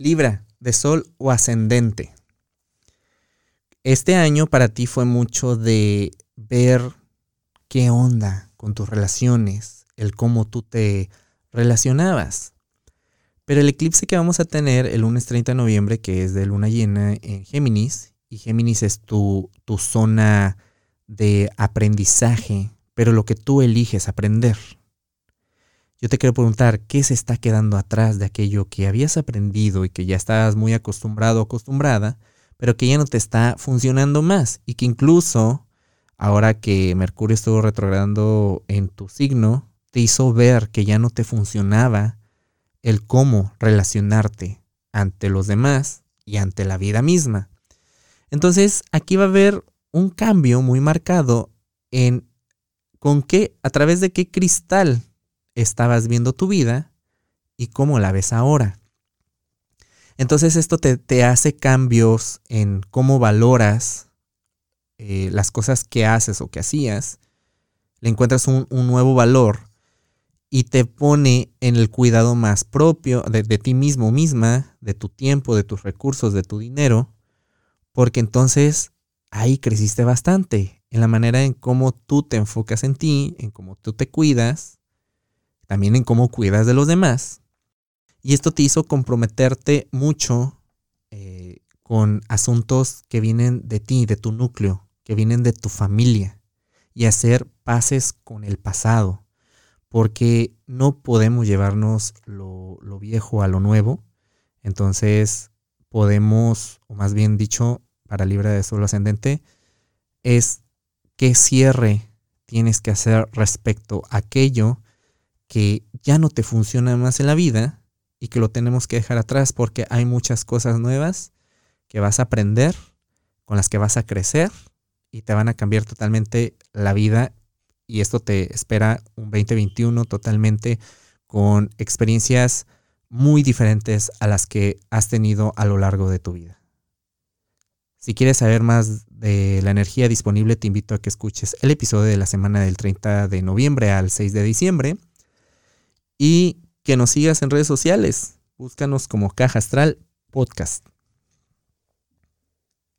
Libra, de Sol o ascendente. Este año para ti fue mucho de ver qué onda con tus relaciones, el cómo tú te relacionabas. Pero el eclipse que vamos a tener el lunes 30 de noviembre, que es de luna llena en Géminis, y Géminis es tu, tu zona de aprendizaje, pero lo que tú eliges aprender. Yo te quiero preguntar, ¿qué se está quedando atrás de aquello que habías aprendido y que ya estabas muy acostumbrado o acostumbrada, pero que ya no te está funcionando más y que incluso ahora que Mercurio estuvo retrogradando en tu signo, te hizo ver que ya no te funcionaba el cómo relacionarte ante los demás y ante la vida misma. Entonces, aquí va a haber un cambio muy marcado en con qué, a través de qué cristal estabas viendo tu vida y cómo la ves ahora. Entonces esto te, hace cambios en cómo valoras eh, las cosas que haces o que hacías. Le encuentras un, nuevo valor y te pone en el cuidado más propio de, de ti mismo misma, de tu tiempo, de tus recursos, de tu dinero, porque entonces ahí creciste bastante en la manera en cómo tú te enfocas en ti, en cómo tú te cuidas también en cómo cuidas de los demás. Y esto te hizo comprometerte mucho eh, con asuntos que vienen de ti, de tu núcleo, que vienen de tu familia, y hacer paces con el pasado, porque no podemos llevarnos lo, lo viejo a lo nuevo. Entonces podemos, o más bien dicho, para Libra de Solo Ascendente, es qué cierre tienes que hacer respecto a aquello que ya no te funciona más en la vida y que lo tenemos que dejar atrás porque hay muchas cosas nuevas que vas a aprender, con las que vas a crecer y te van a cambiar totalmente la vida y esto te espera un 2021 totalmente con experiencias muy diferentes a las que has tenido a lo largo de tu vida. Si quieres saber más de la energía disponible, te invito a que escuches el episodio de la semana del 30 de noviembre al 6 de diciembre y que nos sigas en redes sociales. Búscanos como Caja Astral Podcast.